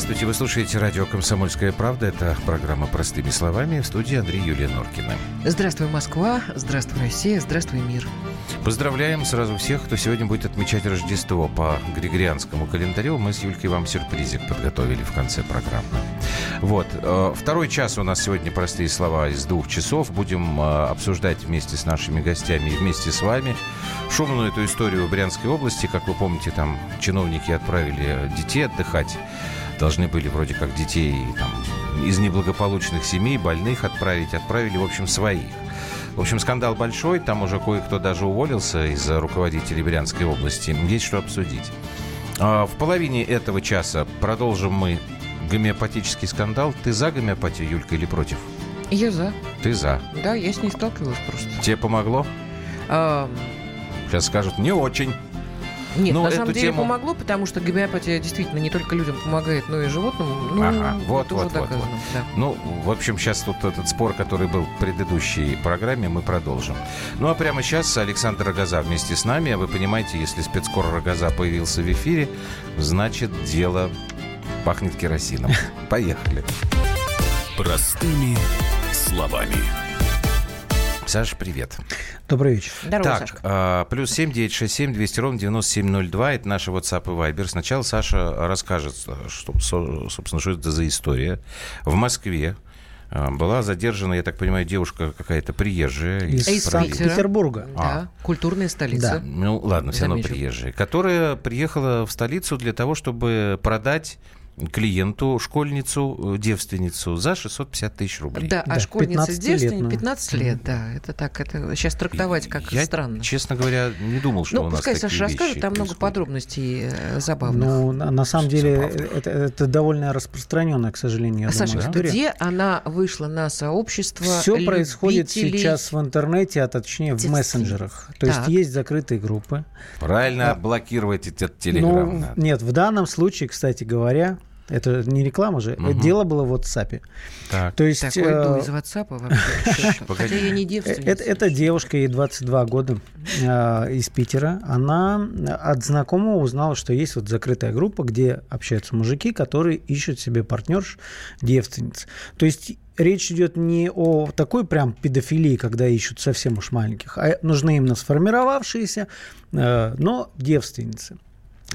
Здравствуйте, вы слушаете радио «Комсомольская правда». Это программа «Простыми словами» в студии Андрей Юлия Норкина. Здравствуй, Москва, здравствуй, Россия, здравствуй, мир. Поздравляем сразу всех, кто сегодня будет отмечать Рождество по Григорианскому календарю. Мы с Юлькой вам сюрпризик подготовили в конце программы. Вот. Э, второй час у нас сегодня «Простые слова» из двух часов. Будем э, обсуждать вместе с нашими гостями и вместе с вами шумную эту историю в Брянской области. Как вы помните, там чиновники отправили детей отдыхать должны были вроде как детей там, из неблагополучных семей, больных отправить, отправили, в общем, своих. В общем, скандал большой, там уже кое-кто даже уволился из руководителей Брянской области. Есть что обсудить. А, в половине этого часа продолжим мы гомеопатический скандал. Ты за гомеопатию, Юлька, или против? Я за. Ты за? Да, я с ней сталкивалась просто. Тебе помогло? А... Сейчас скажут, не очень. Нет, ну, на самом деле тему... помогло, потому что гомеопатия действительно не только людям помогает, но и животным. Ну, ага, вот, это вот, уже вот, доказано. Вот. Да. Ну, в общем, сейчас тут этот спор, который был в предыдущей программе, мы продолжим. Ну, а прямо сейчас Александр Рогоза вместе с нами. А вы понимаете, если спецкор Рогоза появился в эфире, значит, дело пахнет керосином. Поехали. Простыми словами. Саша, привет. Добрый вечер. Здорово, так, Сашка. А, плюс семь девять шесть семь двести ровно девяносто семь ноль два. Это наши WhatsApp и Viber. Сначала Саша расскажет, что, собственно, что это за история. В Москве а, была задержана, я так понимаю, девушка какая-то приезжая из, из Санкт-Петербурга. Да, а. культурная столица. Да. Ну ладно, все равно приезжая. Которая приехала в столицу для того, чтобы продать клиенту, школьницу, э, девственницу за 650 тысяч рублей. Да, а да, школьница девственница 15 лет, да. Это так, это сейчас трактовать как Я, странно. честно говоря, не думал, что ну, у нас пускай Саша расскажет, там много подробностей э, забавных. Ну, на самом деле, это, это довольно распространенная, к сожалению, я Саша, думаю, история. где она вышла на сообщество Все любителей... происходит сейчас в интернете, а точнее в мессенджерах. То так. есть есть закрытые группы. Правильно, а, блокировать этот телеграм. Ну, нет, в данном случае, кстати говоря, это не реклама же. Угу. Дело было в WhatsApp. Так. То есть... Такой э, из WhatsApp вообще. Хотя я не девственница. Это, это девушка, ей 22 года, э, из Питера. Она от знакомого узнала, что есть вот закрытая группа, где общаются мужики, которые ищут себе партнерш девственниц. То есть речь идет не о такой прям педофилии, когда ищут совсем уж маленьких, а нужны именно сформировавшиеся, э, но девственницы.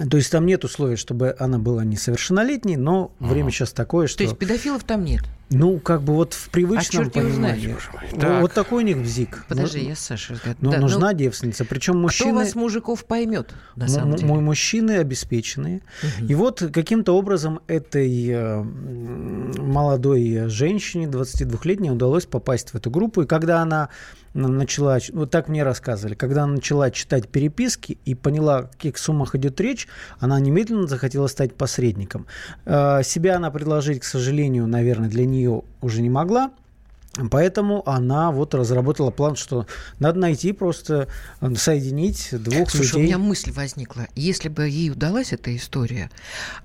То есть там нет условий, чтобы она была несовершеннолетней, но ага. время сейчас такое, что... То есть педофилов там нет? Ну, как бы вот в привычном а понимании. Так. Вот такой у них бзик. Подожди, ну, я Саша. Ну, да, нужна ну, девственница. Причем мужчины... Кто вас, мужиков, поймет, на самом деле? Мужчины обеспеченные. Угу. И вот каким-то образом этой э, молодой женщине, 22-летней, удалось попасть в эту группу. И когда она начала, вот так мне рассказывали, когда она начала читать переписки и поняла, о каких суммах идет речь, она немедленно захотела стать посредником. Э, себя она предложить, к сожалению, наверное, для нее уже не могла. Поэтому она вот разработала план, что надо найти просто, э, соединить двух Слушай, людей. у меня мысль возникла. Если бы ей удалась эта история,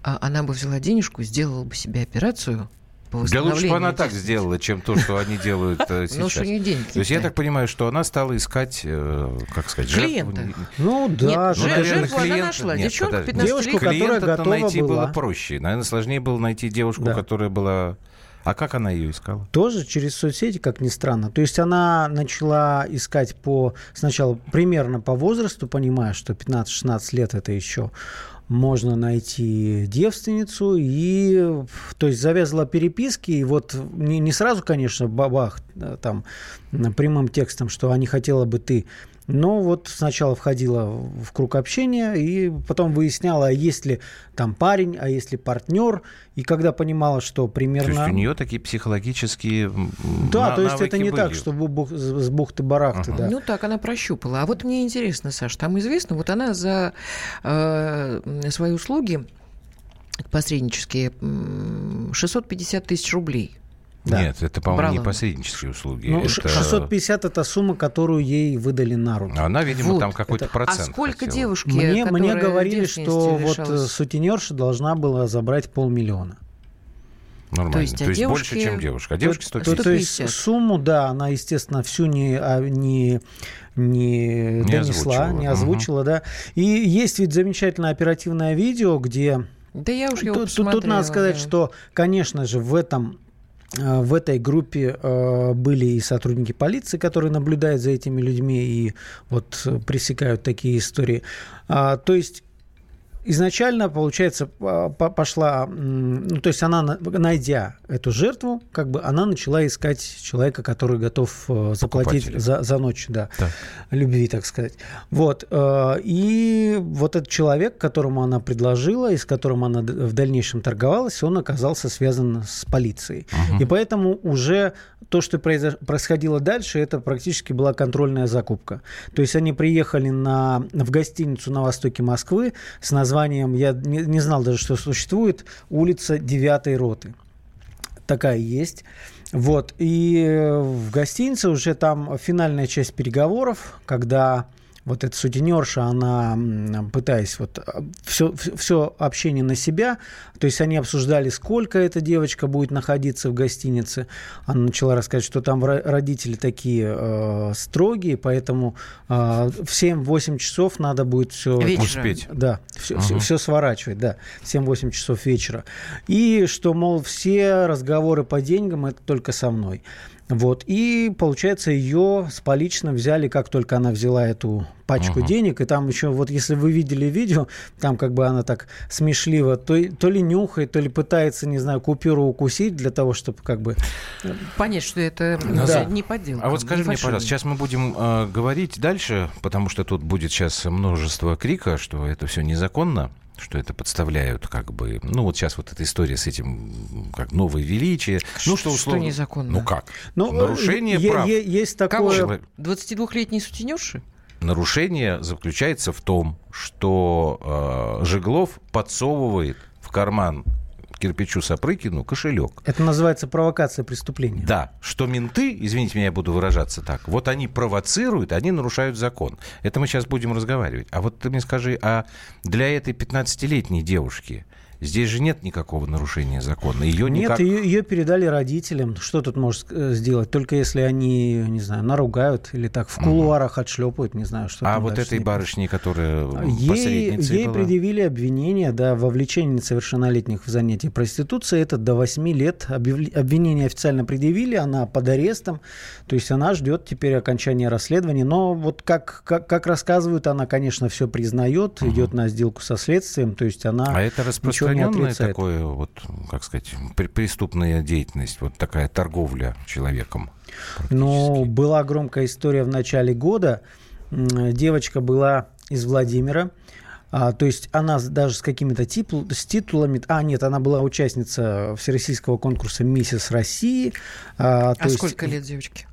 а, она бы взяла денежку, сделала бы себе операцию, по Да лучше бы она так сделала, чем то, что они делают э, сейчас. Ну, что не деньги. То есть я так понимаю, что она стала искать, э, как сказать, Клиента. Ну да. Жертву она нашла. Девчонка 15 Девушку, которая готова найти было проще. Наверное, сложнее было найти девушку, которая была... А как она ее искала? Тоже через соцсети, как ни странно. То есть она начала искать по сначала примерно по возрасту, понимая, что 15-16 лет это еще можно найти девственницу, и, то есть, завязала переписки, и вот не, не сразу, конечно, бабах, э, там, прямым текстом, что они хотела бы ты но вот сначала входила в круг общения и потом выясняла, а есть ли там парень, а есть ли партнер. И когда понимала, что примерно... То есть у нее такие психологические Да, то есть это не были. так, что с бухты-барахты, uh-huh. да. Ну так, она прощупала. А вот мне интересно, Саш, там известно, вот она за э, свои услуги посреднические 650 тысяч рублей да. Нет, это, по-моему, не посреднические услуги. Ну, это... 650 – это сумма, которую ей выдали на руки. Она, видимо, вот. там какой-то это... процент. А сколько хотела. девушки, Мне, мне говорили, что вот э, сутенерша должна была забрать полмиллиона. Нормально. То есть, то а есть девушки... больше, чем девушка. А девушки 150. То, то есть сумму, да, она, естественно, всю не, а, не, не, не донесла, озвучила. не озвучила, угу. да. И есть ведь замечательное оперативное видео, где Да я уж его тут, тут, тут надо сказать, да. что, конечно же, в этом в этой группе э, были и сотрудники полиции, которые наблюдают за этими людьми и вот пресекают такие истории. А, то есть изначально, получается, пошла, ну, то есть она, найдя эту жертву, как бы она начала искать человека, который готов э, заплатить за, за ночь, да, так. любви, так сказать. Вот. Э, и вот этот человек, которому она предложила, и с которым она в дальнейшем торговалась, он оказался связан с полицией. Угу. И поэтому уже то, что происходило дальше, это практически была контрольная закупка. То есть они приехали на, в гостиницу на востоке Москвы с названием, я не, не знал даже, что существует, улица 9 роты. Такая есть. Вот. И в гостинице уже там финальная часть переговоров, когда вот эта сутенерша, она, пытаясь вот все, а, все общение на себя, то есть они обсуждали, сколько эта девочка будет находиться в гостинице. Она начала рассказывать, что там родители такие э, строгие, поэтому э, в 7-8 часов надо будет все... Успеть. Да, все, угу. все, все сворачивать, да, 7-8 часов вечера. И что, мол, все разговоры по деньгам это только со мной. Вот. И, получается, ее с поличным взяли, как только она взяла эту пачку uh-huh. денег. И там еще, вот если вы видели видео, там как бы она так смешливо то, то ли нюхает, то ли пытается, не знаю, купюру укусить для того, чтобы как бы... Понять, что это да. не подделка. А вот скажи мне, пожалуйста, сейчас мы будем э, говорить дальше, потому что тут будет сейчас множество крика, что это все незаконно что это подставляют как бы... Ну, вот сейчас вот эта история с этим, как новое величие. Что, ну, что условно... Что незаконно? Ну, как? Ну, Нарушение е- прав. Е- есть такое... 22-летние сутенерши? Нарушение заключается в том, что э, Жеглов подсовывает в карман кирпичу Сапрыкину кошелек. Это называется провокация преступления. Да, что менты, извините меня, я буду выражаться так, вот они провоцируют, они нарушают закон. Это мы сейчас будем разговаривать. А вот ты мне скажи, а для этой 15-летней девушки Здесь же нет никакого нарушения закона. Ее никак... Нет, ее, ее передали родителям. Что тут может э, сделать? Только если они, не знаю, наругают или так в кулуарах угу. отшлепают, не знаю, что А вот этой барышне, которая ей, ей была? предъявили обвинение, да, в вовлечении несовершеннолетних в занятия проституцией. Это до 8 лет. Обвинение официально предъявили, она под арестом. То есть она ждет теперь окончания расследования. Но вот как, как, как рассказывают, она, конечно, все признает, угу. идет на сделку со следствием. То есть она... А это распространено распространенная такое, вот, как сказать, преступная деятельность, вот такая торговля человеком? Ну, была громкая история в начале года. Девочка была из Владимира. А, то есть она даже с какими-то титул, с титулами... А, нет, она была участница всероссийского конкурса «Миссис России». А, а сколько есть... лет девочке?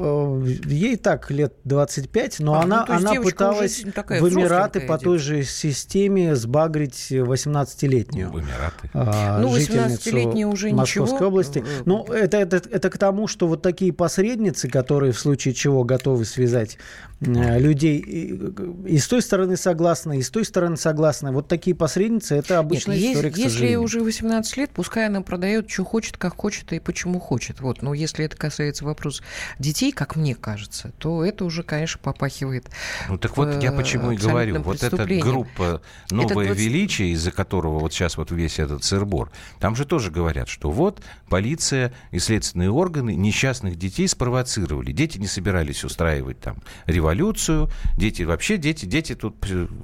Э, ей так лет 25, но а, она, ну, она пыталась в Эмираты по той же системе сбагрить 18-летнюю. В Эмираты. А, ну, 18-летняя уже Московской ничего. области. Ну, это, это, это к тому, что вот такие посредницы, которые в случае чего готовы связать Э, людей и с той стороны согласны, и с той стороны согласны. Вот такие посредницы – это обычная Нет, история, есть, Если уже 18 лет, пускай она продает, что хочет, как хочет и почему хочет. Вот. Но если это касается вопроса детей, как мне кажется, то это уже, конечно, попахивает Ну так вот я почему и говорю. Вот эта группа «Новое это величие», из-за которого вот сейчас вот весь этот сырбор, там же тоже говорят, что вот полиция и следственные органы несчастных детей спровоцировали. Дети не собирались устраивать там революцию. Дети вообще, дети, дети тут,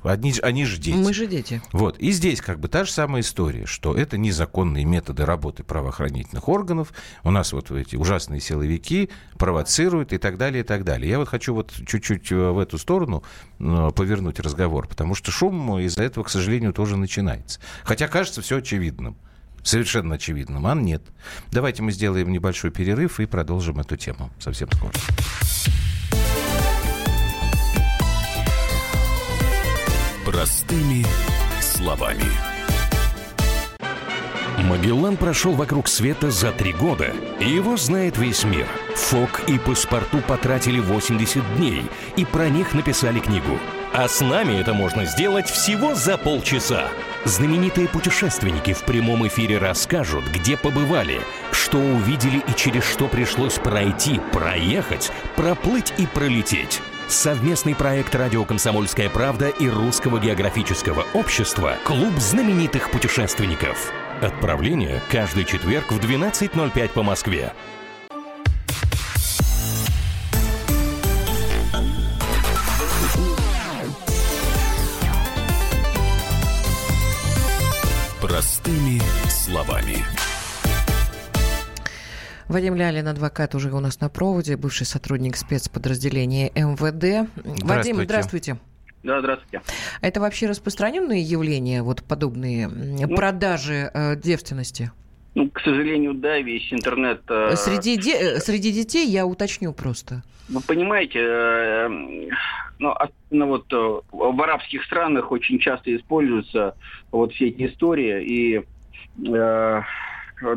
они, они же дети. Мы же дети. Вот. И здесь как бы та же самая история, что это незаконные методы работы правоохранительных органов. У нас вот эти ужасные силовики провоцируют и так далее, и так далее. Я вот хочу вот чуть-чуть э, в эту сторону э, повернуть разговор, потому что шум из-за этого, к сожалению, тоже начинается. Хотя кажется все очевидным совершенно очевидным, а нет. Давайте мы сделаем небольшой перерыв и продолжим эту тему совсем скоро. Простыми словами. Магеллан прошел вокруг света за три года, и его знает весь мир. Фок и паспорту потратили 80 дней, и про них написали книгу. А с нами это можно сделать всего за полчаса. Знаменитые путешественники в прямом эфире расскажут, где побывали, что увидели и через что пришлось пройти, проехать, проплыть и пролететь – Совместный проект «Радио Комсомольская правда» и Русского географического общества «Клуб знаменитых путешественников». Отправление каждый четверг в 12.05 по Москве. Простыми словами. Вадим Лялин, адвокат, уже у нас на проводе, бывший сотрудник спецподразделения МВД. Вадим, здравствуйте. Да, здравствуйте. Это вообще распространенные явления, вот подобные ну, продажи э, девственности? Ну, к сожалению, да, весь интернет... Э... Среди, де... Э, среди детей я уточню просто. Вы понимаете, э, ну, особенно вот э, в арабских странах очень часто используются вот все эти истории, и э,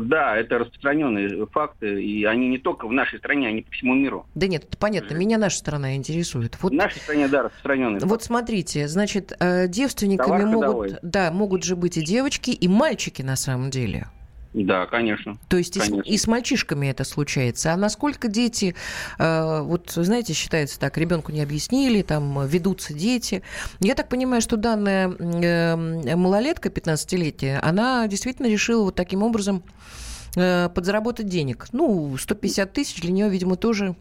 да, это распространенные факты, и они не только в нашей стране, они по всему миру. Да нет, это понятно. Меня наша страна интересует. Вот, в нашей стране, да, распространенные. Вот смотрите, значит, девственниками могут, да, могут же быть и девочки, и мальчики на самом деле. Да, конечно. То есть конечно. И, с, и с мальчишками это случается. А насколько дети, э, вот знаете, считается так, ребенку не объяснили, там ведутся дети. Я так понимаю, что данная э, малолетка 15-летняя, она действительно решила вот таким образом подзаработать денег. Ну, 150 тысяч для нее, видимо, тоже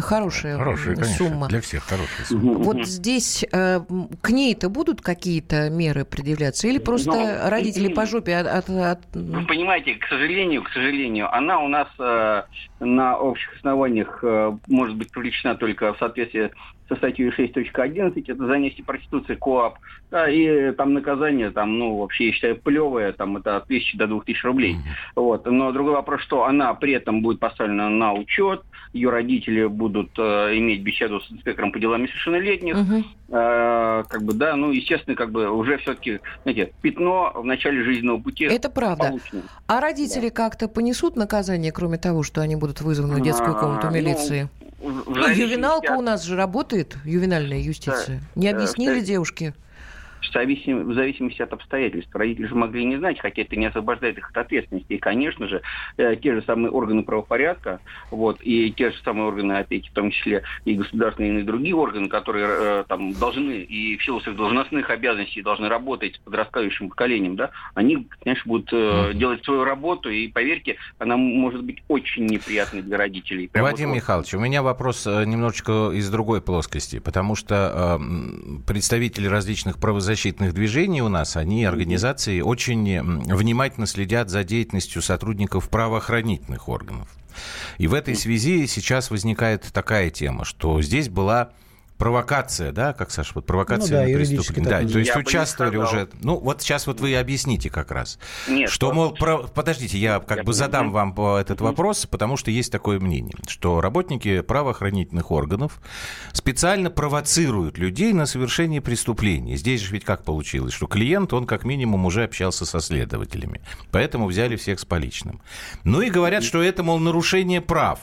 хорошая, хорошая конечно, сумма. Для всех хорошая сумма. Вот здесь э, к ней-то будут какие-то меры предъявляться? Или просто Но, ну, родители по жопе от, от, от... Вы понимаете, к сожалению, к сожалению, она у нас э, на общих основаниях э, может быть привлечена только в соответствии со статьей 6.11, это занятие проституции КОАП, да, и там наказание, там, ну, вообще, я считаю, плевое, там, это от 1000 до 2000 рублей. Mm-hmm. Вот. Но другой вопрос, что она при этом будет поставлена на учет, ее родители будут э, иметь беседу с инспектором по делам несовершеннолетних, mm-hmm. э, как бы, да, ну, естественно, как бы уже все-таки, знаете, пятно в начале жизненного пути. Это правда. Получено. А родители да. как-то понесут наказание, кроме того, что они будут вызваны в детскую комнату а, ну, милиции? Ну, ювеналка от... у нас же работает, ювенальная юстиция. Да, Не объяснили да, девушке? В зависимости, в зависимости от обстоятельств. Родители же могли не знать, хотя это не освобождает их от ответственности. И, конечно же, э, те же самые органы правопорядка, вот, и те же самые органы опеки, в том числе и государственные, и другие органы, которые э, там должны и в силу своих должностных обязанностей должны работать с подрастающим поколением, да, они, конечно, будут э, делать свою работу, и, поверьте, она может быть очень неприятной для родителей. Прямо Вадим вот Михайлович, у меня вопрос э, немножечко из другой плоскости, потому что э, представители различных правозащитных правозащитных движений у нас, они, организации, очень внимательно следят за деятельностью сотрудников правоохранительных органов. И в этой связи сейчас возникает такая тема, что здесь была провокация, да, как Саша, вот провокация ну, да, преступления. Да, то есть я участвовали уже. Ну, вот сейчас вот вы объясните как раз. Нет, что, мол, про... подождите, я как я бы задам вам этот вопрос, потому что есть такое мнение, что работники правоохранительных органов специально провоцируют людей на совершение преступлений. Здесь же ведь как получилось, что клиент, он как минимум уже общался со следователями, поэтому взяли всех с поличным. Ну и говорят, что это, мол, нарушение прав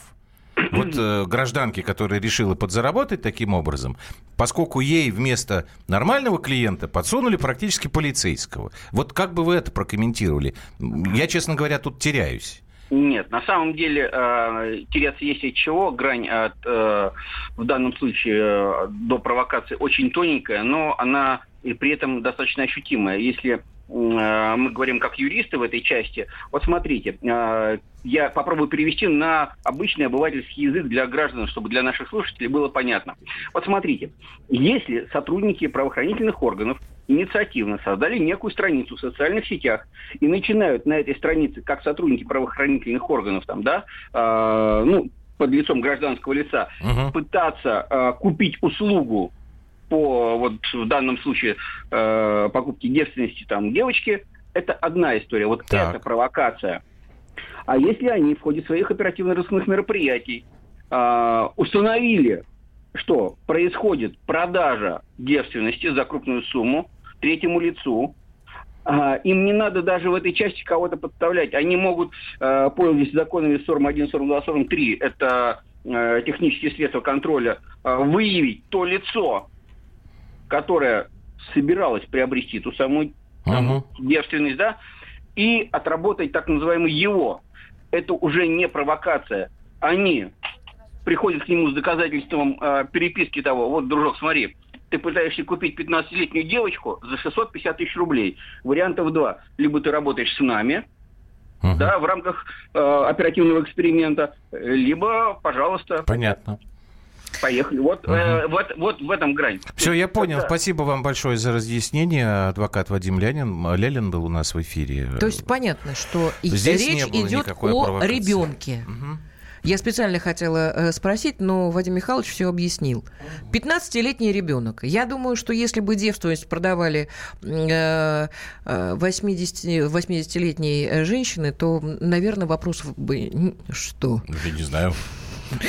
вот э, гражданки, которая решила подзаработать таким образом, поскольку ей вместо нормального клиента подсунули практически полицейского. Вот как бы вы это прокомментировали? Я, честно говоря, тут теряюсь. Нет, на самом деле э, теряться есть от чего. Грань от, э, в данном случае э, до провокации очень тоненькая, но она и при этом достаточно ощутимая. Если мы говорим как юристы в этой части. Вот смотрите, э, я попробую перевести на обычный обывательский язык для граждан, чтобы для наших слушателей было понятно. Вот смотрите, если сотрудники правоохранительных органов инициативно создали некую страницу в социальных сетях и начинают на этой странице, как сотрудники правоохранительных органов, там, да, э, ну, под лицом гражданского лица, угу. пытаться э, купить услугу по вот в данном случае э, покупке девственности там девочки, это одна история. Вот так. это провокация. А если они в ходе своих оперативно-розыскных мероприятий э, установили, что происходит продажа девственности за крупную сумму третьему лицу, э, им не надо даже в этой части кого-то подставлять. Они могут, э, пользуясь законами 41, 42, 43, это э, технические средства контроля, э, выявить то лицо, которая собиралась приобрести ту самую uh-huh. девственность, да, и отработать так называемый его. Это уже не провокация. Они приходит к нему с доказательством э, переписки того, вот, дружок, смотри, ты пытаешься купить 15-летнюю девочку за 650 тысяч рублей. Вариантов два. Либо ты работаешь с нами, угу. да, в рамках э, оперативного эксперимента, либо, пожалуйста. Понятно. Поехали. Вот, угу. э, вот, вот в этом грань. Все, я понял. Когда... Спасибо вам большое за разъяснение. Адвокат Вадим Лянин. Лялин был у нас в эфире. То есть понятно, что Здесь речь идет о провокации. ребенке. Угу. Я специально хотела э, спросить, но Вадим Михайлович все объяснил. 15-летний ребенок. Я думаю, что если бы девственность продавали 80, э, 80-летней э, женщины, то, наверное, вопросов бы... Что? Я не знаю.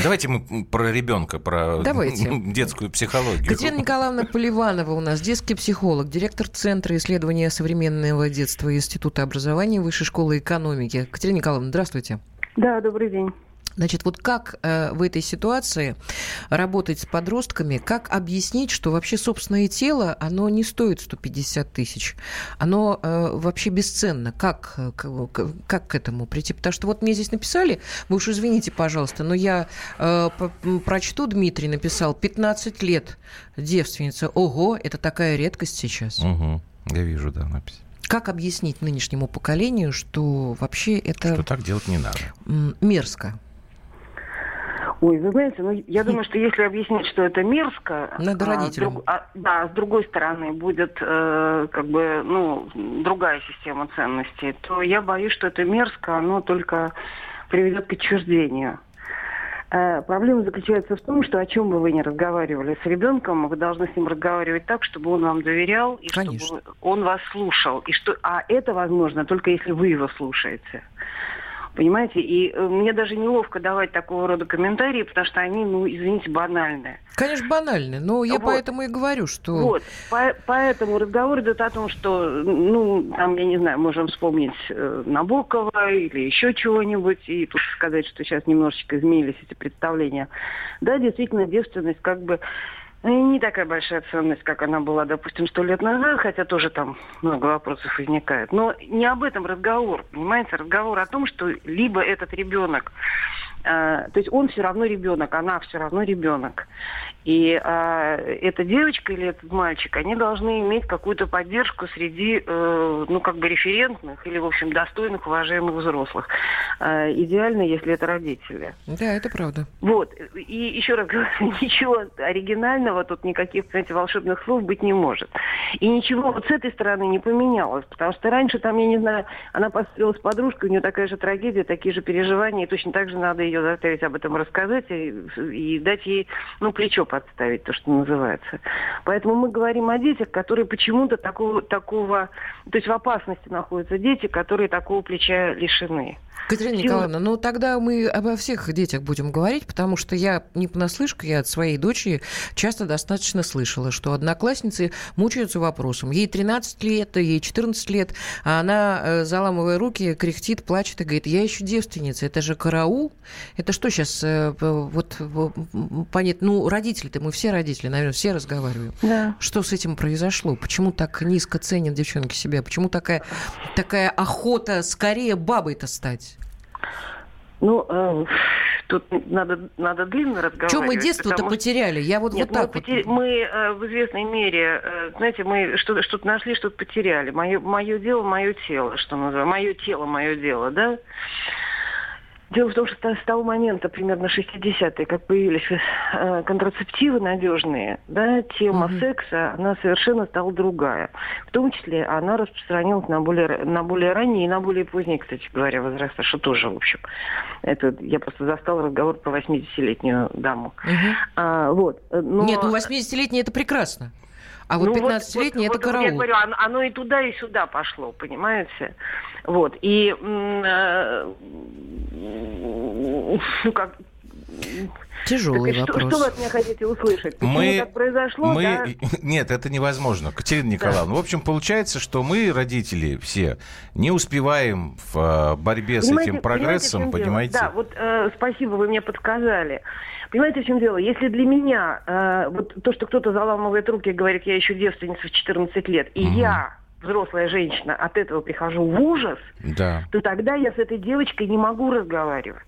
Давайте мы про ребенка, про Давайте. детскую психологию. Катерина Николаевна Поливанова у нас, детский психолог, директор Центра исследования современного детства Института образования Высшей школы экономики. Катерина Николаевна, здравствуйте. Да, добрый день. Значит, вот как э, в этой ситуации работать с подростками, как объяснить, что вообще собственное тело, оно не стоит 150 тысяч, оно э, вообще бесценно. Как, э, как, как к этому прийти? Потому что вот мне здесь написали, вы уж извините, пожалуйста, но я э, прочту, Дмитрий написал, 15 лет девственница. Ого, это такая редкость сейчас. Угу, я вижу, да, напись. Как объяснить нынешнему поколению, что вообще это... Что так делать не надо. Мерзко. Ой, вы знаете, ну я думаю, что если объяснить, что это мерзко, надо родителям. А, друг, а, да, с другой стороны будет э, как бы ну другая система ценностей, то я боюсь, что это мерзко, оно только приведет к отчуждению. Э, проблема заключается в том, что о чем бы вы ни разговаривали с ребенком, вы должны с ним разговаривать так, чтобы он вам доверял и Конечно. чтобы он вас слушал. И что, а это возможно только если вы его слушаете. Понимаете? И э, мне даже неловко давать такого рода комментарии, потому что они, ну, извините, банальные. Конечно, банальные, но я вот. поэтому и говорю, что... Вот, по поэтому разговор идет о том, что, ну, там, я не знаю, можем вспомнить э, Набокова или еще чего-нибудь, и тут сказать, что сейчас немножечко изменились эти представления. Да, действительно, девственность как бы не такая большая ценность, как она была, допустим, сто лет назад, хотя тоже там много вопросов возникает. Но не об этом разговор, понимаете? Разговор о том, что либо этот ребенок, то есть он все равно ребенок, она все равно ребенок. И э, эта девочка или этот мальчик, они должны иметь какую-то поддержку среди, э, ну, как бы референтных или, в общем, достойных, уважаемых взрослых. Э, идеально, если это родители. Да, это правда. Вот. И еще раз говорю, ничего оригинального, тут никаких, понимаете, волшебных слов быть не может. И ничего вот с этой стороны не поменялось, потому что раньше там, я не знаю, она поссорилась с подружкой, у нее такая же трагедия, такие же переживания, и точно так же надо ее заставить об этом рассказать и, и дать ей, ну, плечо подставить, то, что называется. Поэтому мы говорим о детях, которые почему-то такого, такого, то есть в опасности находятся дети, которые такого плеча лишены. Катерина Сила... Николаевна, ну тогда мы обо всех детях будем говорить, потому что я не понаслышке, я от своей дочери часто достаточно слышала, что одноклассницы мучаются вопросом. Ей 13 лет, ей 14 лет, а она, э, заламывая руки, кряхтит, плачет и говорит, я еще девственница, это же караул. Это что сейчас, э, вот, понять, ну, родители-то, мы все родители, наверное, все разговариваем. Да. Что с этим произошло? Почему так низко ценят девчонки себя? Почему такая, такая охота скорее бабой-то стать? Ну, э, тут надо, надо длинно разговаривать. Что мы детство-то потеряли? Я вот, Нет, вот так мы, вот. Потер... мы э, в известной мере, э, знаете, мы что-то, что нашли, что-то потеряли. Мое, мое дело, мое тело, что называется. Мое тело, мое дело, да? Дело в том, что с того момента, примерно 60-е, как появились э, контрацептивы надежные, да, тема угу. секса, она совершенно стала другая. В том числе она распространилась на более, на более ранние и на более поздние, кстати говоря, возраста, что тоже, в общем. Это я просто застала разговор про 80-летнюю даму. Угу. А, вот. Но... Нет, ну 80-летний это прекрасно. А вот ну, 15-летний вот, это вот, караул. Вот я говорю, оно, оно и туда, и сюда пошло, понимаете? Вот. И э, ну как Тяжелый так, вопрос. Что, что вы от меня хотите услышать? Почему мы, так произошло? Мы... Да? Нет, это невозможно. Катерина Николаевна, да. в общем, получается, что мы, родители все, не успеваем в э, борьбе понимаете, с этим прогрессом, понимаете? Да, вот э, спасибо, вы мне подсказали. Понимаете, в чем дело? Если для меня э, вот то, что кто-то заламывает руки и говорит, я еще девственница в 14 лет, и угу. я взрослая женщина от этого прихожу в ужас, да. то тогда я с этой девочкой не могу разговаривать.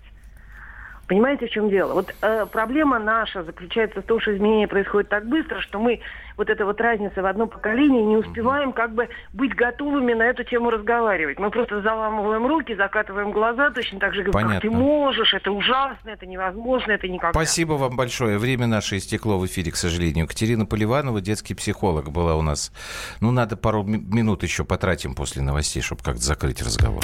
Понимаете, в чем дело? Вот э, проблема наша заключается в том, что изменения происходят так быстро, что мы вот эта вот разница в одно поколение не успеваем как бы быть готовыми на эту тему разговаривать. Мы просто заламываем руки, закатываем глаза, точно так же говорим, как ты можешь, это ужасно, это невозможно, это никогда. Спасибо вам большое. Время наше истекло в эфире, к сожалению. Катерина Поливанова, детский психолог, была у нас. Ну, надо пару минут еще потратим после новостей, чтобы как-то закрыть разговор.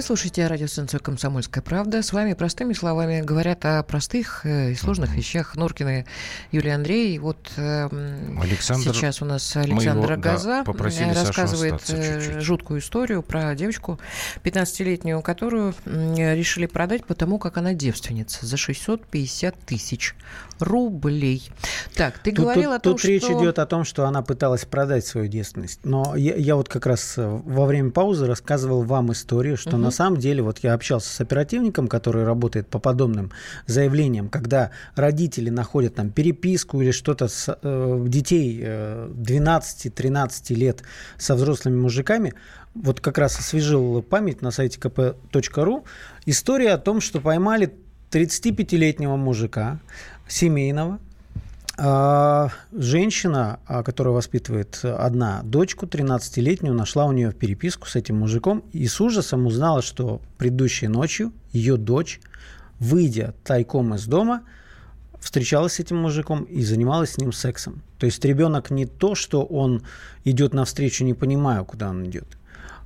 Вы слушаете радиостанцию «Комсомольская правда». С вами простыми словами говорят о простых э, и сложных вещах Норкины Юлия Андрей. Вот э, Александр, сейчас у нас Александр Газа да, рассказывает э, чуть-чуть. жуткую историю про девочку 15-летнюю, которую решили продать потому, как она девственница за 650 тысяч рублей. Так, ты тут, говорил тут, о том, тут что... речь идет о том, что она пыталась продать свою девственность. Но я, я вот как раз во время паузы рассказывал вам историю, что на самом деле, вот я общался с оперативником, который работает по подобным заявлениям, когда родители находят там переписку или что-то с э, детей э, 12-13 лет со взрослыми мужиками, вот как раз освежил память на сайте kp.ru, история о том, что поймали 35-летнего мужика семейного, а, женщина, а, которая воспитывает одна дочку, 13-летнюю, нашла у нее переписку с этим мужиком и с ужасом узнала, что предыдущей ночью ее дочь, выйдя тайком из дома, встречалась с этим мужиком и занималась с ним сексом. То есть ребенок не то, что он идет навстречу, не понимая, куда он идет.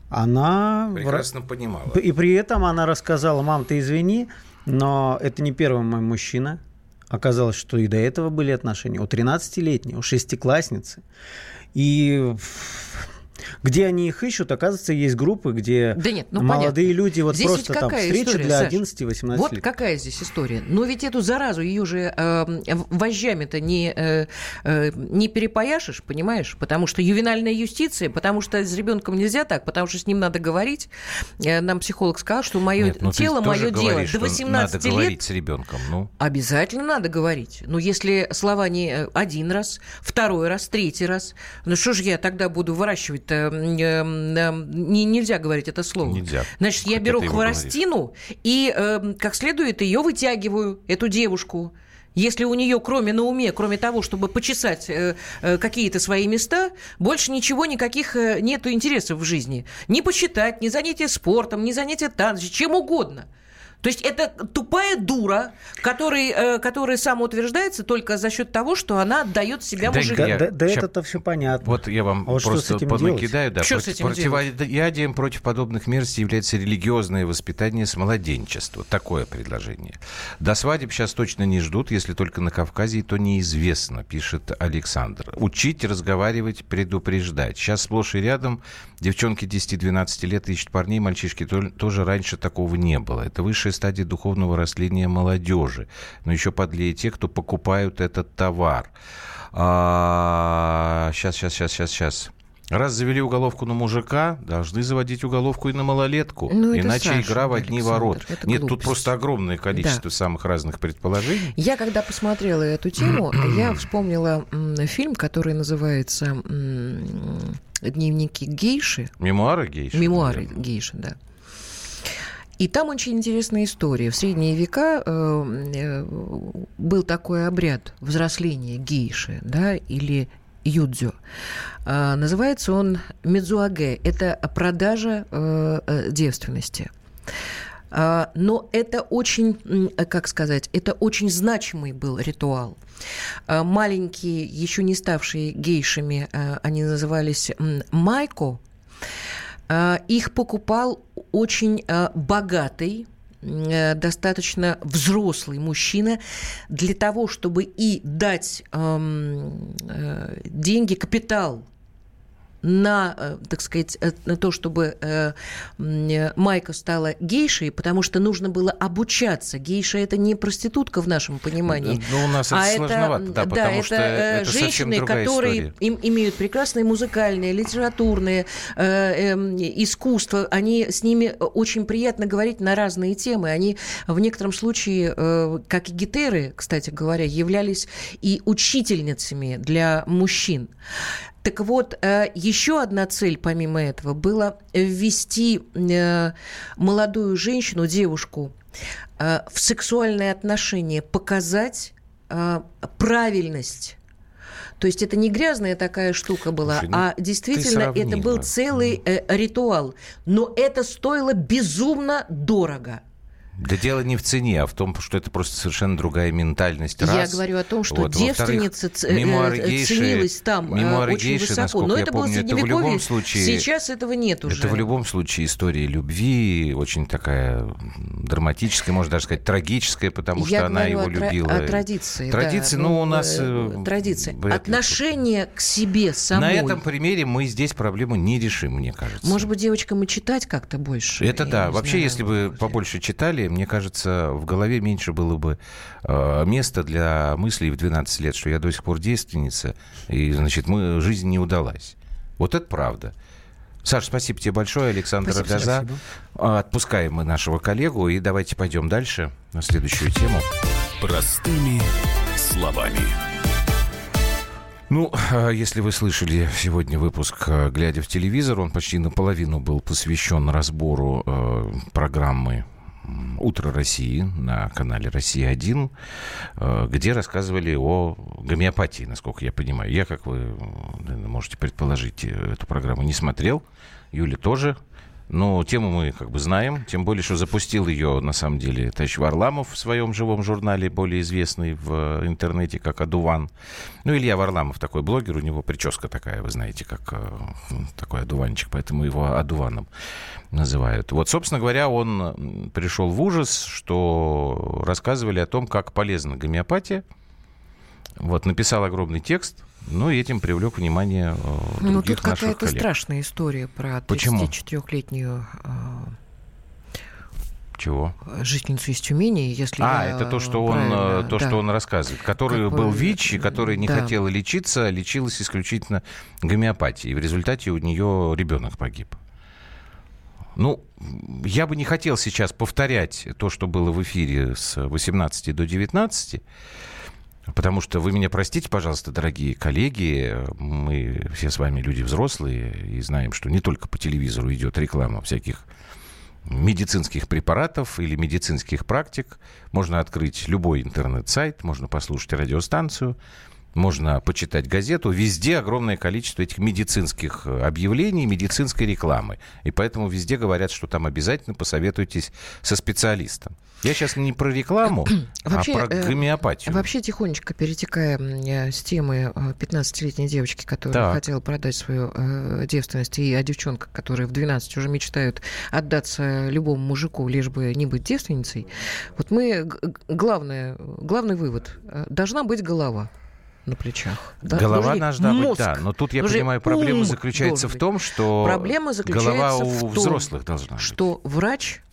Она прекрасно понимала. И при этом она рассказала, мам, ты извини, но это не первый мой мужчина, Оказалось, что и до этого были отношения у 13-летней, у шестиклассницы. И где они их ищут, оказывается, есть группы, где да нет, ну, молодые понятно. люди вот здесь просто там встреча история, для 11-18 вот лет. какая здесь история. Но ведь эту заразу ее же э, вожжами-то не, э, э, не перепояшешь, понимаешь? Потому что ювенальная юстиция, потому что с ребенком нельзя так, потому что с ним надо говорить. Э, нам психолог сказал, что мое нет, ну, тело, мое дело. До 18 надо лет говорить с ребенком. Ну. Обязательно надо говорить. Но если слова не э, один раз, второй раз, третий раз, ну что же я тогда буду выращивать Э, не, нельзя говорить это слово. Нельзя. Значит, я беру хворостину и э, как следует ее вытягиваю, эту девушку. Если у нее, кроме на уме, кроме того, чтобы почесать э, э, какие-то свои места, больше ничего, никаких э, нету интересов в жизни. Не почитать, не занятия спортом, не занятия танцем, чем угодно – то есть это тупая дура, который, э, которая самоутверждается только за счет того, что она отдает себя да, мужику. Да, да, да это-то все понятно. Вот я вам а вот просто понакидаю. Да, что против, с этим противоядием против подобных мерзостей является религиозное воспитание с младенчества. Такое предложение. До свадеб сейчас точно не ждут, если только на Кавказе, то неизвестно, пишет Александр. Учить, разговаривать, предупреждать. Сейчас сплошь и рядом девчонки 10-12 лет ищут парней, мальчишки тоже раньше такого не было. Это высшая стадии духовного растления молодежи. Но еще подлее те, кто покупают этот товар. А, сейчас, сейчас, сейчас, сейчас, сейчас. Раз завели уголовку на мужика, должны заводить уголовку и на малолетку. Ну, Иначе Саша, игра в одни Александр, ворот. Нет, глупость. тут просто огромное количество да. самых разных предположений. Я когда посмотрела эту тему, я вспомнила фильм, который называется «Дневники гейши». Мемуары гейши. Мемуары наверное. гейши, да. И там очень интересная история. В средние века э, э, был такой обряд взросления гейши, да, или юдзю. Э, называется он медзуаге. Это продажа э, э девственности. Э, но это очень, как сказать, это очень значимый был ритуал. Маленькие, еще не ставшие гейшами, они назывались майко. Их покупал очень богатый э, достаточно взрослый мужчина. Для того, чтобы и дать эм, э, деньги, капитал на, э, так сказать, э, на то, чтобы э, Майка стала гейшей, потому что нужно было обучаться. Гейша это не проститутка в нашем понимании. Ну, у нас это а сложновато, да, да, это, что это женщины, которые им, имеют прекрасное музыкальное, литературное э, э, искусство. Они с ними очень приятно говорить на разные темы. Они в некотором случае, э, как и гетеры, кстати говоря, являлись и учительницами для мужчин. Так вот, э, еще одна цель, помимо этого, была ввести э, молодую женщину, девушку, э, в сексуальные отношения, показать правильность то есть это не грязная такая штука была, Слушай, ну, а действительно это был целый э, ритуал. Но это стоило безумно дорого. Да дело не в цене, а в том, что это просто совершенно другая ментальность. Раз. Я говорю о том, что вот. девственница э, гейши, ценилась там э, очень высоко. Но это было помню, это в любом случае, сейчас этого нет уже. Это в любом случае история любви, очень такая драматическая, можно даже сказать, трагическая, потому Я что она его о любила. о традиции. Традиции, да, ну, у нас... Э, традиции. Отношение к себе самой. На этом примере мы здесь проблему не решим, мне кажется. Может быть, девочкам и читать как-то больше? Это да. Вообще, знаю. если бы побольше читали, мне кажется, в голове меньше было бы э, места для мыслей в 12 лет, что я до сих пор девственница, и, значит, мы, жизнь не удалась. Вот это правда. Саш, спасибо тебе большое, Александр спасибо, Агаза. Спасибо. Отпускаем мы нашего коллегу, и давайте пойдем дальше на следующую тему. Простыми словами. Ну, а если вы слышали сегодня выпуск э, «Глядя в телевизор», он почти наполовину был посвящен разбору э, программы «Утро России» на канале «Россия-1», э, где рассказывали о гомеопатии, насколько я понимаю. Я, как вы можете предположить, эту программу не смотрел. Юля тоже. Но тему мы как бы знаем, тем более, что запустил ее, на самом деле, товарищ Варламов в своем живом журнале, более известный в интернете, как «Адуван». Ну, Илья Варламов такой блогер, у него прическа такая, вы знаете, как э, такой одуванчик, поэтому его «Адуваном» называют. Вот, собственно говоря, он пришел в ужас, что рассказывали о том, как полезна гомеопатия. Вот, написал огромный текст – ну, и этим привлек внимание э, ну, других Ну, тут какая-то страшная история про 34-летнюю э, чего? Жительницу из Тюмени, если А, это то, что он, э, то, да. что он рассказывает. Который как был ВИЧ, и который не да. хотела лечиться, лечилась исключительно гомеопатией. И в результате у нее ребенок погиб. Ну, я бы не хотел сейчас повторять то, что было в эфире с 18 до 19. Потому что вы меня простите, пожалуйста, дорогие коллеги, мы все с вами люди взрослые и знаем, что не только по телевизору идет реклама всяких медицинских препаратов или медицинских практик. Можно открыть любой интернет-сайт, можно послушать радиостанцию, можно почитать газету. Везде огромное количество этих медицинских объявлений, медицинской рекламы. И поэтому везде говорят, что там обязательно посоветуйтесь со специалистом. Я сейчас не про рекламу, вообще, а про э, гомеопатию. Вообще тихонечко перетекая э, с темы 15-летней э, девочки, которая так. хотела продать свою девственность, и о девчонках, которые в 12 уже мечтают отдаться любому мужику, лишь бы не быть девственницей. Вот мы... Главное, главный вывод. Должна быть голова на плечах. Да? Голова должна мозг. быть, да. Но тут я понимаю, проблема заключается в том, что проблема заключается голова у в том, взрослых должна быть. Что врач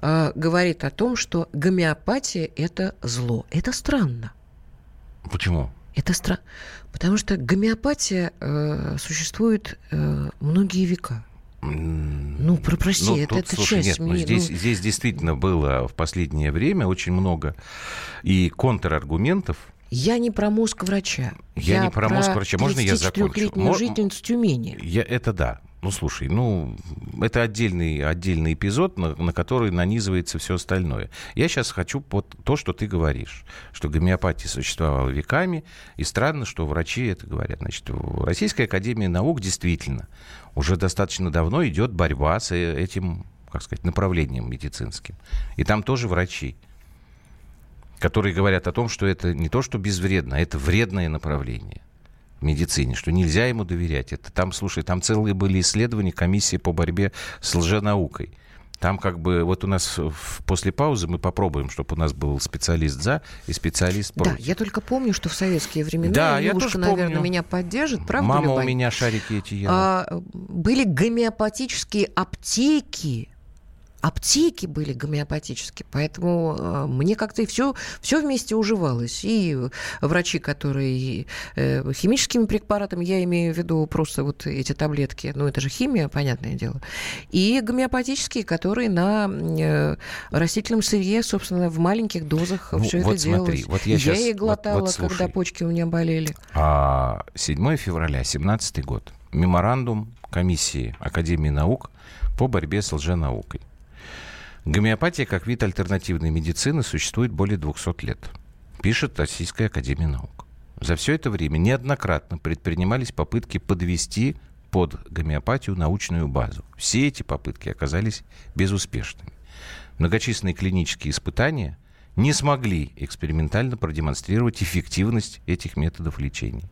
э, говорит о том, что гомеопатия – это зло. Это странно. Почему? Это странно. Потому что гомеопатия э, существует э, многие века. Ну, про, прости, ну, это, тут, это слушай, часть. Нет, ну, мне, здесь, ну... здесь действительно было в последнее время очень много и контраргументов. Я не про мозг врача. Я, я не про, про мозг врача. Можно я закончу? летнюю жительницу Тюмени. Я, это да. Ну, слушай, ну, это отдельный, отдельный эпизод, на, на который нанизывается все остальное. Я сейчас хочу вот то, что ты говоришь, что гомеопатия существовала веками, и странно, что врачи это говорят. Значит, в Российской Академии Наук действительно уже достаточно давно идет борьба с э, этим, как сказать, направлением медицинским. И там тоже врачи, которые говорят о том, что это не то, что безвредно, а это вредное направление медицине, что нельзя ему доверять. Это там, слушай, там целые были исследования комиссии по борьбе с лженаукой. Там как бы вот у нас после паузы мы попробуем, чтобы у нас был специалист за и специалист Да, против. я только помню, что в советские времена, Да, я тоже наверное, помню. меня поддержит, правда, Мама у Любань? меня шарики эти ела. А, были гомеопатические аптеки. Аптеки были гомеопатические, поэтому э, мне как-то и все, все вместе уживалось. И врачи, которые э, химическими препаратами, я имею в виду просто вот эти таблетки, ну это же химия, понятное дело, и гомеопатические, которые на э, растительном сырье, собственно, в маленьких дозах Ну, все вот это смотри, делалось. вот я щас- и вот- глотала, вот когда слушай. почки у меня болели. А 7 февраля 17 год. Меморандум комиссии Академии наук по борьбе с лженаукой. Гомеопатия как вид альтернативной медицины существует более 200 лет, пишет Российская Академия наук. За все это время неоднократно предпринимались попытки подвести под гомеопатию научную базу. Все эти попытки оказались безуспешными. Многочисленные клинические испытания не смогли экспериментально продемонстрировать эффективность этих методов лечения.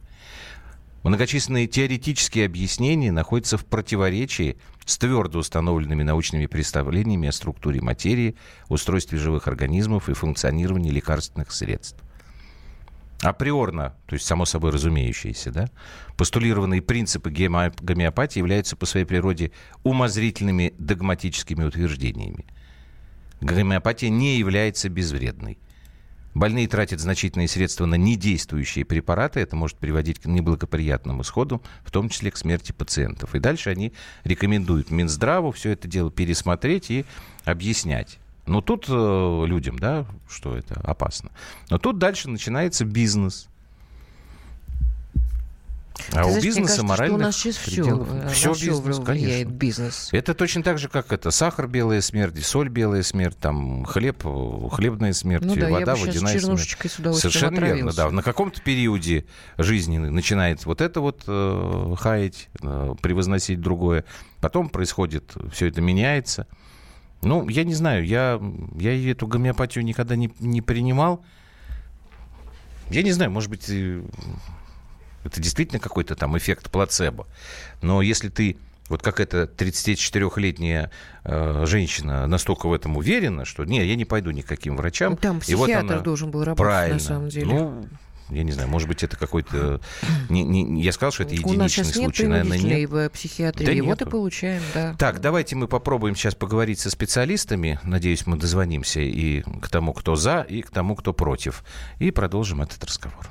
Многочисленные теоретические объяснения находятся в противоречии с твердо установленными научными представлениями о структуре материи, устройстве живых организмов и функционировании лекарственных средств. Априорно, то есть само собой разумеющиеся, да, постулированные принципы гомеопатии являются по своей природе умозрительными догматическими утверждениями. Гомеопатия не является безвредной. Больные тратят значительные средства на недействующие препараты. Это может приводить к неблагоприятным исходам, в том числе к смерти пациентов. И дальше они рекомендуют Минздраву все это дело пересмотреть и объяснять. Но тут э, людям, да, что это опасно. Но тут дальше начинается бизнес. А Ты у знаешь, бизнеса кажется, что моральных у нас сейчас все, всё бизнес, конечно. бизнес. Это точно так же, как это сахар белая смерть, соль белая смерть, там хлеб хлебная смерть, Ну да, я вода бы щас водяная смерть. с Совершенно верно, отравился. да. На каком-то периоде жизни начинает вот это вот э, хаять, э, превозносить другое. Потом происходит, все это меняется. Ну, я не знаю, я, я эту гомеопатию никогда не, не принимал. Я не знаю, может быть, это действительно какой-то там эффект плацебо. Но если ты вот как эта 34-летняя э, женщина настолько в этом уверена, что не, я не пойду никаким врачам. Там и вот психиатр она- должен был работать, Правильно. на самом деле. Ну, я не знаю, может быть, это какой-то... не- не- я сказал, что это У нас единичный сейчас нет случай, наверное, принудительной нет. в психиатрии. Да вот и нету. получаем, да. Так, давайте мы попробуем сейчас поговорить со специалистами. Надеюсь, мы дозвонимся и к тому, кто за, и к тому, кто против. И продолжим этот разговор.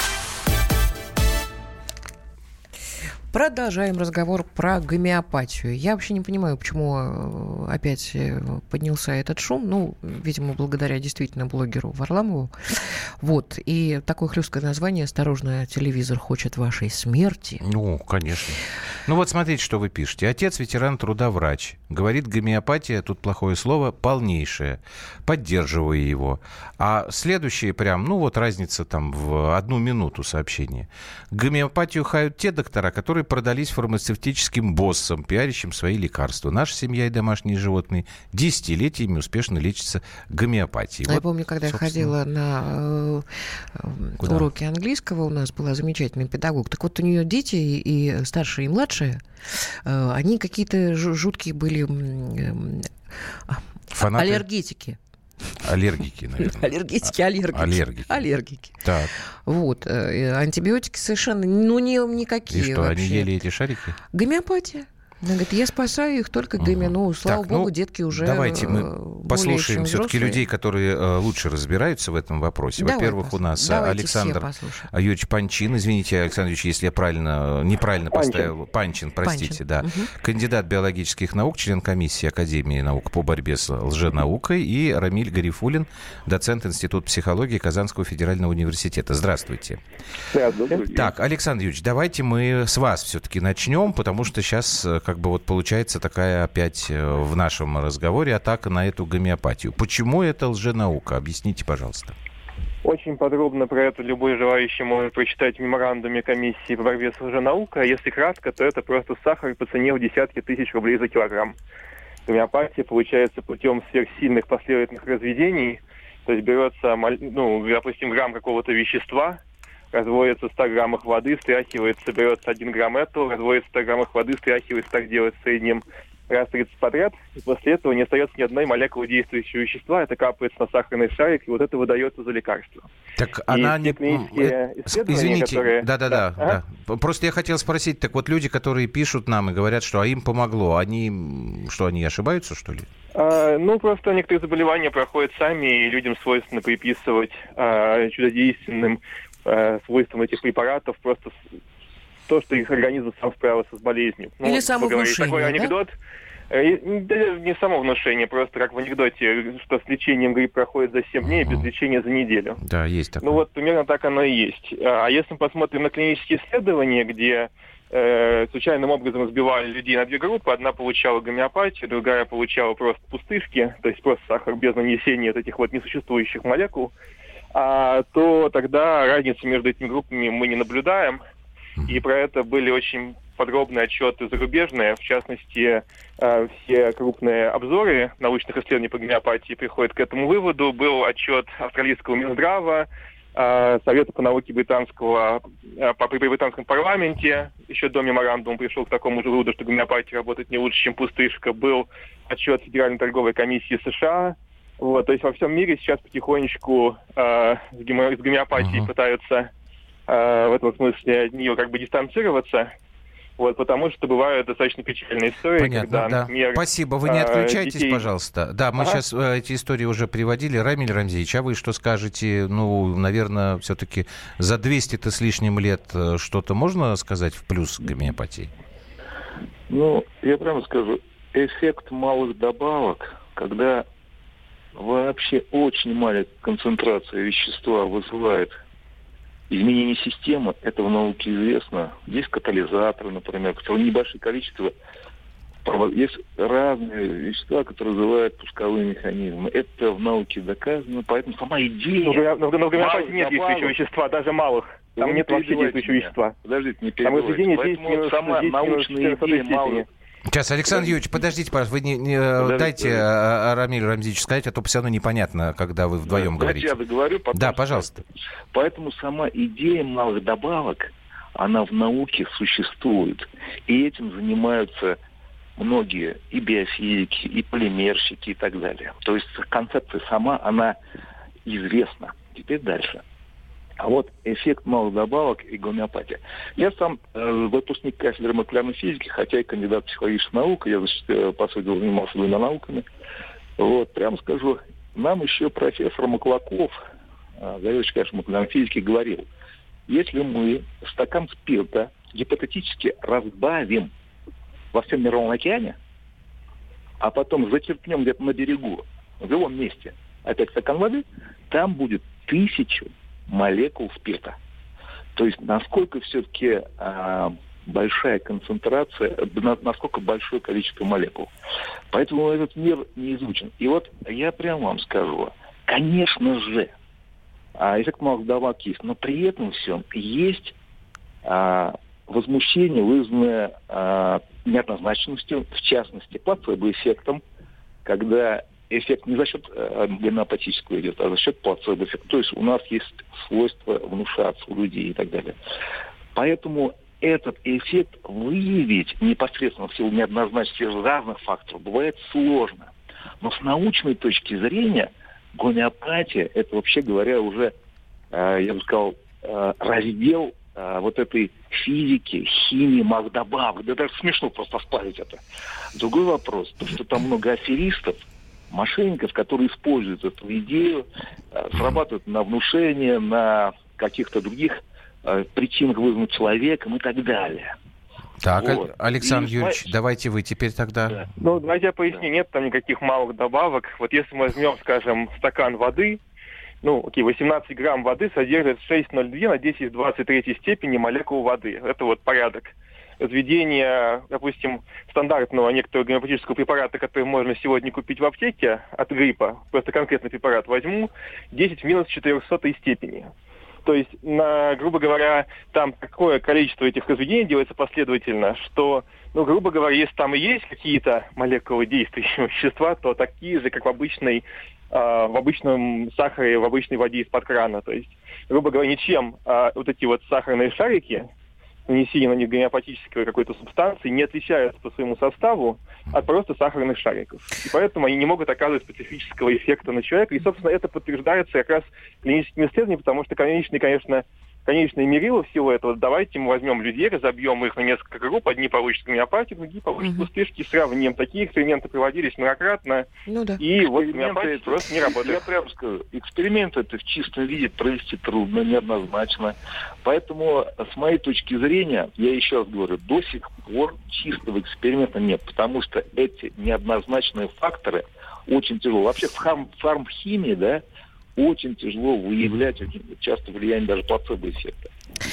Продолжаем разговор про гомеопатию. Я вообще не понимаю, почему э, опять э, поднялся этот шум. Ну, видимо, благодаря действительно блогеру Варламову. Вот. И такое хлесткое название «Осторожно, телевизор хочет вашей смерти». Ну, конечно. Ну вот смотрите, что вы пишете. Отец ветеран труда врач. Говорит, гомеопатия, тут плохое слово, полнейшее. Поддерживаю его. А следующее прям, ну вот разница там в одну минуту сообщения. Гомеопатию хают те доктора, которые продались фармацевтическим боссам, пиарящим свои лекарства. Наша семья и домашние животные десятилетиями успешно лечатся гомеопатией. А я Вот, помню, когда я собственно. ходила на э, Куда? уроки английского, у нас была замечательный педагог. Так вот, у нее дети и, и старшие, и младшие, э, они какие-то жу- жуткие были э, Фанаты? аллергетики. Аллергики, наверное. Аллергетики, аллергики. Аллергики. Аллергики. Так. Вот. э, Антибиотики совершенно, ну, не, никакие И что, они вообще. ели эти шарики? Гомеопатия. Она говорит, я спасаю их только гомину. Слава Так, ну, богу, детки уже Давайте э, мы более послушаем чем все-таки людей, которые э, лучше разбираются в этом вопросе. Давай Во-первых, у нас э, давайте Александр. Юрьевич Панчин. Извините, Александр Юрьевич, если я правильно, неправильно Панчин. поставил. Панчин, простите, Панчин. да. Мгм. Кандидат биологических наук, член комиссии Академии наук по борьбе с лженаукой. И Рамиль Гарифулин, доцент Института психологии Казанского федерального университета. Здравствуйте. Так, Александр Юрьевич, давайте мы с вас все-таки начнем, потому что сейчас как бы вот получается такая опять э, в нашем разговоре атака на эту гомеопатию. Почему это лженаука? Объясните, пожалуйста. Очень подробно про это любой желающий может прочитать в меморандуме комиссии по борьбе с лженаукой. А если кратко, то это просто сахар по цене в десятки тысяч рублей за килограмм. Гомеопатия получается путем сверхсильных последовательных разведений. То есть берется, ну, допустим, грамм какого-то вещества, разводится в 100 граммах воды, стряхивается, берется 1 грамм этого, разводится в 100 граммах воды, стряхивается, так делать в среднем раз 30 подряд, и после этого не остается ни одной молекулы действующего вещества, это капается на сахарный шарик, и вот это выдается за лекарство. Так И она не... Э, Извините, которые- да-да-да. Да, да. Просто я хотел спросить, так вот люди, которые пишут нам и говорят, что а им помогло, они что, они ошибаются, что ли? А, ну, просто некоторые заболевания проходят сами, и людям свойственно приписывать а, чудодейственным а, свойствам этих препаратов просто то, что их организм сам справился с болезнью. Ну, Или говоря, самовнушение, Такой да? анекдот. Э, и- Да, не само внушение, просто как в анекдоте, что с лечением грипп проходит за 7 дней, без лечения за неделю. Да, есть такое. Ну вот примерно так оно и есть. А если мы посмотрим на клинические исследования, где э, случайным образом разбивали людей на две группы, одна получала гомеопатию, другая получала просто пустышки, то есть просто сахар без нанесения вот этих вот несуществующих молекул, а, то тогда разницы между этими группами мы не наблюдаем. И про это были очень подробные отчеты зарубежные, в частности, э, все крупные обзоры научных исследований по гомеопатии приходят к этому выводу. Был отчет австралийского Минздрава, э, Совета по науке британского, по- при британском парламенте, еще до меморандума пришел к такому же выводу, что гомеопатия работает не лучше, чем пустышка. Был отчет Федеральной торговой комиссии США. Вот, то есть во всем мире сейчас потихонечку э, с, гемо- с гомеопатией Мгм. пытаются э, в этом смысле от нее как бы дистанцироваться. Вот, потому что бывают достаточно печальные истории, Понятно, когда, да. например, Спасибо, вы не э, отключайтесь, детей- пожалуйста. Да, мы Ага. сейчас эти истории уже приводили. Рамиль Рамзеевич, а вы что скажете? Ну, наверное, все-таки за 200-то с лишним лет э, что-то можно сказать в плюс гомеопатии? Ну, я прямо скажу, эффект малых добавок, когда вообще очень маленькая концентрация вещества вызывает изменение системы, это в науке известно. Есть катализаторы, например, которые небольшое количество есть разные вещества, которые вызывают пусковые механизмы. Это в науке доказано, поэтому сама идея... Но в- но в гомеопатии нет действующего вещества, даже малых. Там Вы нет не вообще действующего меня. вещества. Подождите, не перебивайте. Поэтому сама научная идея малых Сейчас, Александр Юрьевич, подождите, пожалуйста, вы не, не, э, Подождите, дайте подождите. э, Рамилю Рамзеевичу сказать, а то все равно непонятно, когда вы вдвоем Давайте говорите. я договорю, потом Да, пожалуйста. Поэтому сама идея малых добавок, она в науке существует. И этим занимаются многие и биофизики, и полимерщики и так далее. То есть концепция сама, она известна. Теперь дальше. А вот эффект малых добавок и гомеопатия. Я сам э, выпускник кафедры молекулярной физики, хотя и кандидат психологических наук, я, значит, э, по сути, занимался двумя науками. Вот, прямо скажу, нам еще профессор Маклаков, э, заведующий, конечно, молекулярной физики, говорил, если мы стакан спирта гипотетически разбавим во всем мировом океане, а потом зачерпнем где-то на берегу, в любом месте, опять стакан воды, там будет тысячу молекул спирта. То есть насколько все-таки а, большая концентрация, на- насколько большое количество молекул. Поэтому этот мир не изучен. И вот я прямо вам скажу, конечно же, а, эффект добавок есть, но при этом всем есть а, возмущение, вызванное а, неоднозначностью, в частности, плацебо-эффектом, когда эффект не за счет э, гомеопатического идет, а за счет плацебо-эффекта. То есть у нас есть свойство внушаться у людей и так далее. Поэтому этот эффект выявить непосредственно в силу неоднозначности разных факторов бывает сложно. Но с научной точки зрения гомеопатия – это, вообще говоря, уже, э, я бы сказал, э, раздел вот этой физики, химии, магдобавок. Да даже смешно просто спарить это. Другой вопрос, то, что там много аферистов, мошенников, которые используют эту идею, э, срабатывают на внушение, на каких-то других э, причинах вызванных человеком и так далее. Так, вот. Александр и, Юрьевич, и... давайте вы теперь тогда. Да. Ну, давайте я поясню, да. нет там никаких малых добавок. Вот если мы возьмем, скажем, стакан воды, ну, окей, 18 грамм воды содержит 6,02 на 10 в 23 степени молекул воды. Это вот порядок введения, допустим, стандартного некоторого гомеопатического препарата, который можно сегодня купить в аптеке от гриппа, просто конкретный препарат возьму, 10 в минус 400 степени. То есть, на, грубо говоря, там такое количество этих разведений делается последовательно, что, ну, грубо говоря, если там и есть какие-то молекулы действующего вещества, то такие же, как в обычной э, в обычном сахаре, в обычной воде из-под крана. То есть, грубо говоря, ничем э, вот эти вот сахарные шарики нанесение на них гомеопатической какой-то субстанции не отличаются по своему составу от просто сахарных шариков. И поэтому они не могут оказывать специфического эффекта на человека. И, собственно, это подтверждается как раз клиническими исследованиями, потому что конечный, конечно, конечное мерило всего этого, давайте мы возьмем людей, разобьем их на несколько групп, одни получат гомеопатию, другие получат угу. успешки, сравним. Такие эксперименты проводились многократно, ну, да. и вот гомеопатия это, просто не работает. Я прямо скажу, эксперимент это в чистом виде провести трудно, неоднозначно. Поэтому, с моей точки зрения, я еще раз говорю, до сих пор чистого эксперимента нет, потому что эти неоднозначные факторы очень тяжело. Вообще в фарм, фармхимии, да, очень тяжело выявлять, очень часто влияние даже плацебо-эффекта.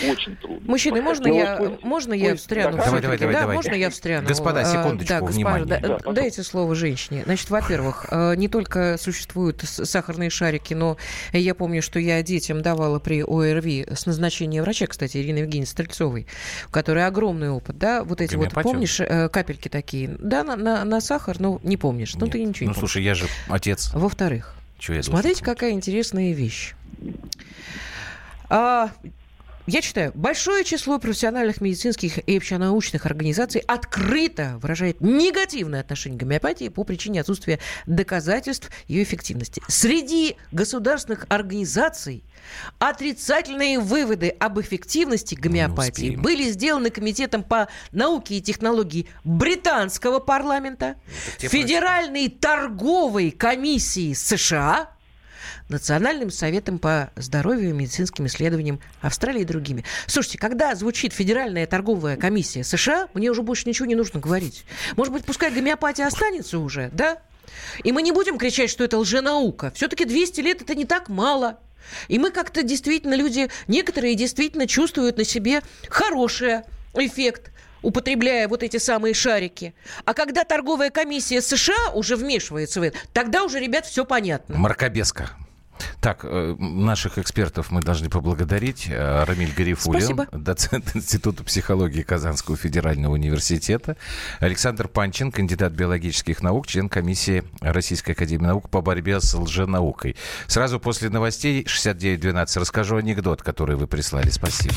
Очень трудно. Мужчины, можно, я, пусть, можно я встряну? Давай, давай, давай, да, давай. можно я встряну? Господа, секундочку, да, внимание. Да, да, дайте слово женщине. Значит, во-первых, э, не только существуют сахарные шарики, но я помню, что я детям давала при ОРВИ с назначения врача, кстати, Ирины Евгеньевны Стрельцовой, у которой огромный опыт, да, вот эти вот, помнишь, э, капельки такие, да, на, на, на сахар, ну, не помнишь, ну, ты ничего не Ну, помнишь. слушай, я же отец. Во-вторых, Смотрите, какая интересная вещь. А, я читаю, большое число профессиональных медицинских и общенаучных организаций открыто выражает негативное отношение к гомеопатии по причине отсутствия доказательств ее эффективности. Среди государственных организаций отрицательные выводы об эффективности гомеопатии были сделаны Комитетом по науке и технологии британского парламента, Федеральной торговой комиссии США, Национальным советом по здоровью и медицинским исследованиям Австралии и другими. Слушайте, когда звучит Федеральная торговая комиссия США, мне уже больше ничего не нужно говорить. Может быть, пускай гомеопатия останется уже, да? И мы не будем кричать, что это лженаука. Все-таки 200 лет это не так мало. И мы как-то действительно, люди, некоторые действительно чувствуют на себе хороший эффект употребляя вот эти самые шарики. А когда торговая комиссия США уже вмешивается в это, тогда уже, ребят, все понятно. Маркобеска. Так, э, наших экспертов мы должны поблагодарить. Э, Рамиль Гарифулин, Спасибо. доцент Института психологии Казанского федерального университета. Александр Панчин, кандидат биологических наук, член комиссии Российской академии наук по борьбе с лженаукой. Сразу после новостей 69.12 расскажу анекдот, который вы прислали. Спасибо.